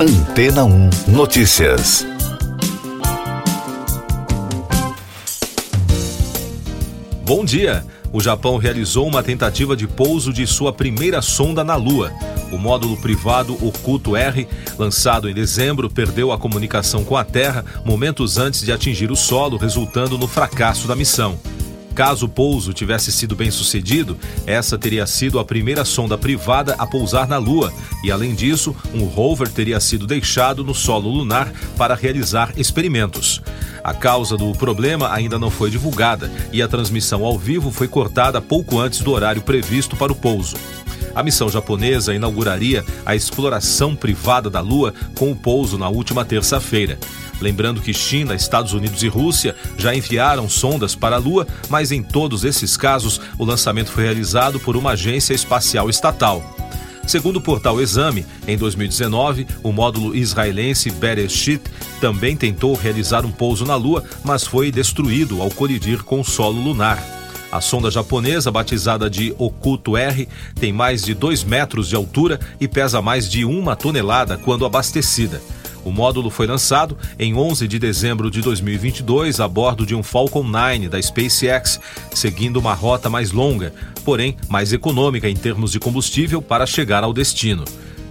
Antena 1 Notícias. Bom dia! O Japão realizou uma tentativa de pouso de sua primeira sonda na Lua. O módulo privado Oculto R, lançado em dezembro, perdeu a comunicação com a Terra momentos antes de atingir o solo, resultando no fracasso da missão. Caso o pouso tivesse sido bem sucedido, essa teria sido a primeira sonda privada a pousar na Lua, e além disso, um rover teria sido deixado no solo lunar para realizar experimentos. A causa do problema ainda não foi divulgada e a transmissão ao vivo foi cortada pouco antes do horário previsto para o pouso. A missão japonesa inauguraria a exploração privada da Lua com o pouso na última terça-feira. Lembrando que China, Estados Unidos e Rússia já enviaram sondas para a Lua, mas em todos esses casos o lançamento foi realizado por uma agência espacial estatal. Segundo o portal Exame, em 2019, o módulo israelense Bereshit também tentou realizar um pouso na Lua, mas foi destruído ao colidir com o solo lunar. A sonda japonesa, batizada de Oculto R, tem mais de 2 metros de altura e pesa mais de uma tonelada quando abastecida. O módulo foi lançado em 11 de dezembro de 2022 a bordo de um Falcon 9 da SpaceX, seguindo uma rota mais longa, porém mais econômica em termos de combustível para chegar ao destino.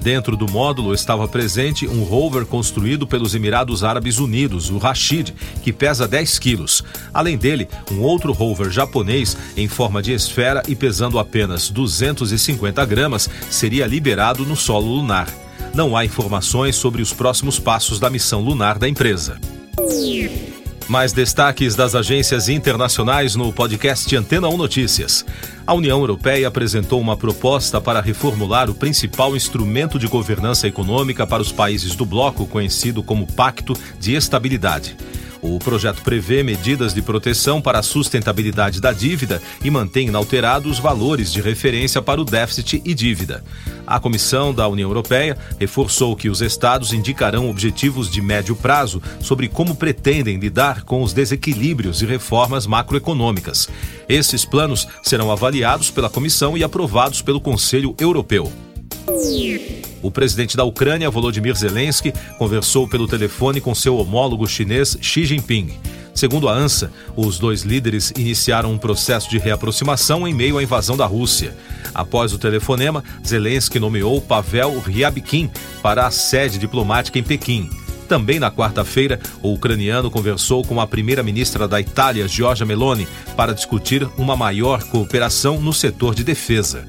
Dentro do módulo estava presente um rover construído pelos Emirados Árabes Unidos, o Rashid, que pesa 10 quilos. Além dele, um outro rover japonês em forma de esfera e pesando apenas 250 gramas seria liberado no solo lunar não há informações sobre os próximos passos da missão lunar da empresa. Mais destaques das agências internacionais no podcast Antena 1 Notícias. A União Europeia apresentou uma proposta para reformular o principal instrumento de governança econômica para os países do bloco, conhecido como Pacto de Estabilidade. O projeto prevê medidas de proteção para a sustentabilidade da dívida e mantém inalterados os valores de referência para o déficit e dívida. A Comissão da União Europeia reforçou que os Estados indicarão objetivos de médio prazo sobre como pretendem lidar com os desequilíbrios e reformas macroeconômicas. Esses planos serão avaliados pela Comissão e aprovados pelo Conselho Europeu. O presidente da Ucrânia, Volodymyr Zelensky, conversou pelo telefone com seu homólogo chinês Xi Jinping. Segundo a ANSA, os dois líderes iniciaram um processo de reaproximação em meio à invasão da Rússia. Após o telefonema, Zelensky nomeou Pavel Ryabkin para a sede diplomática em Pequim. Também na quarta-feira, o ucraniano conversou com a primeira-ministra da Itália, Giorgia Meloni, para discutir uma maior cooperação no setor de defesa.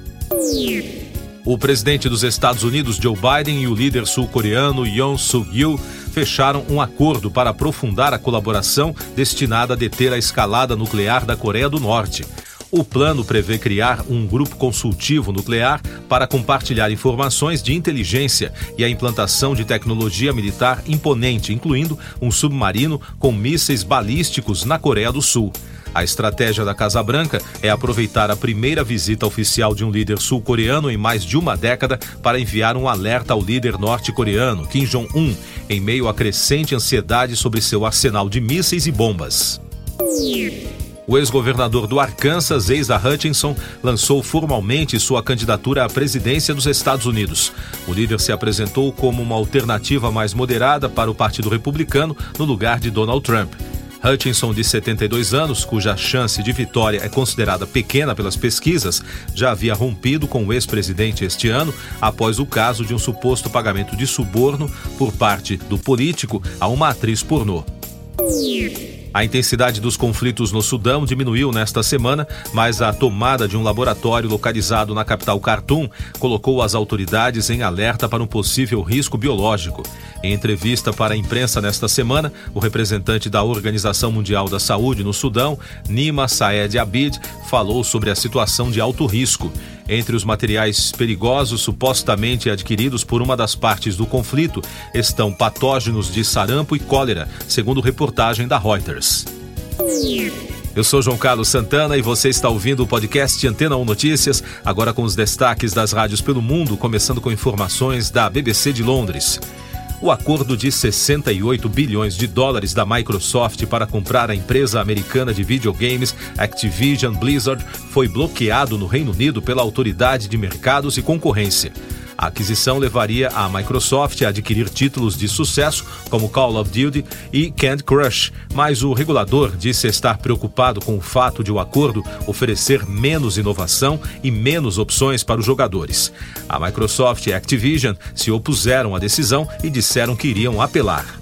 O presidente dos Estados Unidos, Joe Biden, e o líder sul-coreano Yoon Suk-yeol fecharam um acordo para aprofundar a colaboração destinada a deter a escalada nuclear da Coreia do Norte. O plano prevê criar um grupo consultivo nuclear para compartilhar informações de inteligência e a implantação de tecnologia militar imponente, incluindo um submarino com mísseis balísticos na Coreia do Sul. A estratégia da Casa Branca é aproveitar a primeira visita oficial de um líder sul-coreano em mais de uma década para enviar um alerta ao líder norte-coreano, Kim Jong-un, em meio à crescente ansiedade sobre seu arsenal de mísseis e bombas. O ex-governador do Arkansas, Asa Hutchinson, lançou formalmente sua candidatura à presidência dos Estados Unidos. O líder se apresentou como uma alternativa mais moderada para o Partido Republicano no lugar de Donald Trump. Hutchinson, de 72 anos, cuja chance de vitória é considerada pequena pelas pesquisas, já havia rompido com o ex-presidente este ano após o caso de um suposto pagamento de suborno por parte do político a uma atriz pornô. A intensidade dos conflitos no Sudão diminuiu nesta semana, mas a tomada de um laboratório localizado na capital Khartoum colocou as autoridades em alerta para um possível risco biológico. Em entrevista para a imprensa nesta semana, o representante da Organização Mundial da Saúde no Sudão, Nima Saed Abid, falou sobre a situação de alto risco. Entre os materiais perigosos supostamente adquiridos por uma das partes do conflito estão patógenos de sarampo e cólera, segundo reportagem da Reuters. Eu sou João Carlos Santana e você está ouvindo o podcast Antena 1 Notícias, agora com os destaques das rádios pelo mundo, começando com informações da BBC de Londres. O acordo de 68 bilhões de dólares da Microsoft para comprar a empresa americana de videogames Activision Blizzard foi bloqueado no Reino Unido pela Autoridade de Mercados e Concorrência. A aquisição levaria a Microsoft a adquirir títulos de sucesso como Call of Duty e Candy Crush, mas o regulador disse estar preocupado com o fato de o acordo oferecer menos inovação e menos opções para os jogadores. A Microsoft e a Activision se opuseram à decisão e disseram que iriam apelar.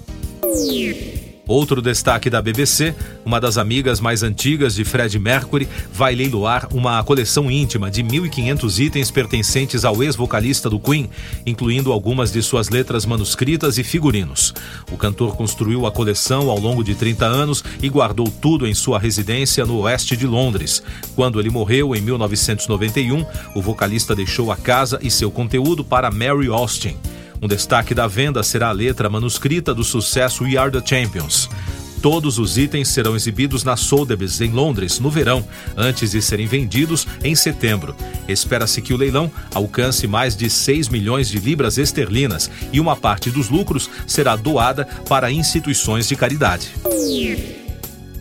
Outro destaque da BBC, uma das amigas mais antigas de Fred Mercury, vai leiloar uma coleção íntima de 1.500 itens pertencentes ao ex-vocalista do Queen, incluindo algumas de suas letras manuscritas e figurinos. O cantor construiu a coleção ao longo de 30 anos e guardou tudo em sua residência no oeste de Londres. Quando ele morreu em 1991, o vocalista deixou a casa e seu conteúdo para Mary Austin. Um destaque da venda será a letra manuscrita do sucesso We Are the Champions. Todos os itens serão exibidos na Sotheby's em Londres no verão, antes de serem vendidos em setembro. Espera-se que o leilão alcance mais de 6 milhões de libras esterlinas e uma parte dos lucros será doada para instituições de caridade.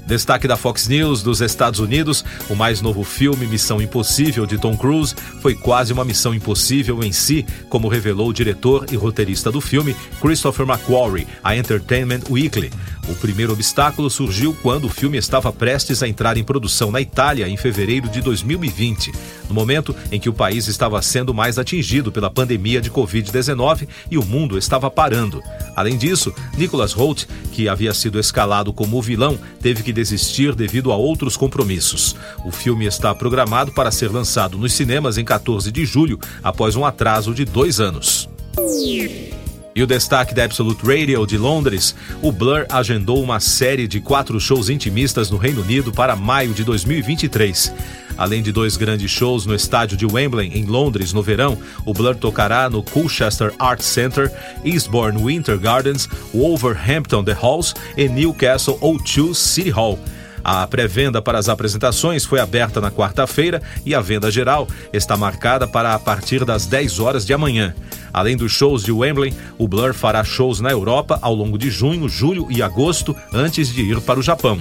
Destaque da Fox News dos Estados Unidos: o mais novo filme Missão Impossível de Tom Cruise foi quase uma missão impossível em si, como revelou o diretor e roteirista do filme, Christopher McQuarrie, a Entertainment Weekly. O primeiro obstáculo surgiu quando o filme estava prestes a entrar em produção na Itália em fevereiro de 2020, no momento em que o país estava sendo mais atingido pela pandemia de Covid-19 e o mundo estava parando. Além disso, Nicholas Holt, que havia sido escalado como o vilão, teve que desistir devido a outros compromissos. O filme está programado para ser lançado nos cinemas em 14 de julho, após um atraso de dois anos. E o destaque da Absolute Radio de Londres, o Blur agendou uma série de quatro shows intimistas no Reino Unido para maio de 2023. Além de dois grandes shows no estádio de Wembley, em Londres, no verão, o Blur tocará no Colchester Arts Centre, Eastbourne Winter Gardens, Wolverhampton The Halls e Newcastle O2 City Hall. A pré-venda para as apresentações foi aberta na quarta-feira e a venda geral está marcada para a partir das 10 horas de amanhã. Além dos shows de Wembley, o Blur fará shows na Europa ao longo de junho, julho e agosto, antes de ir para o Japão.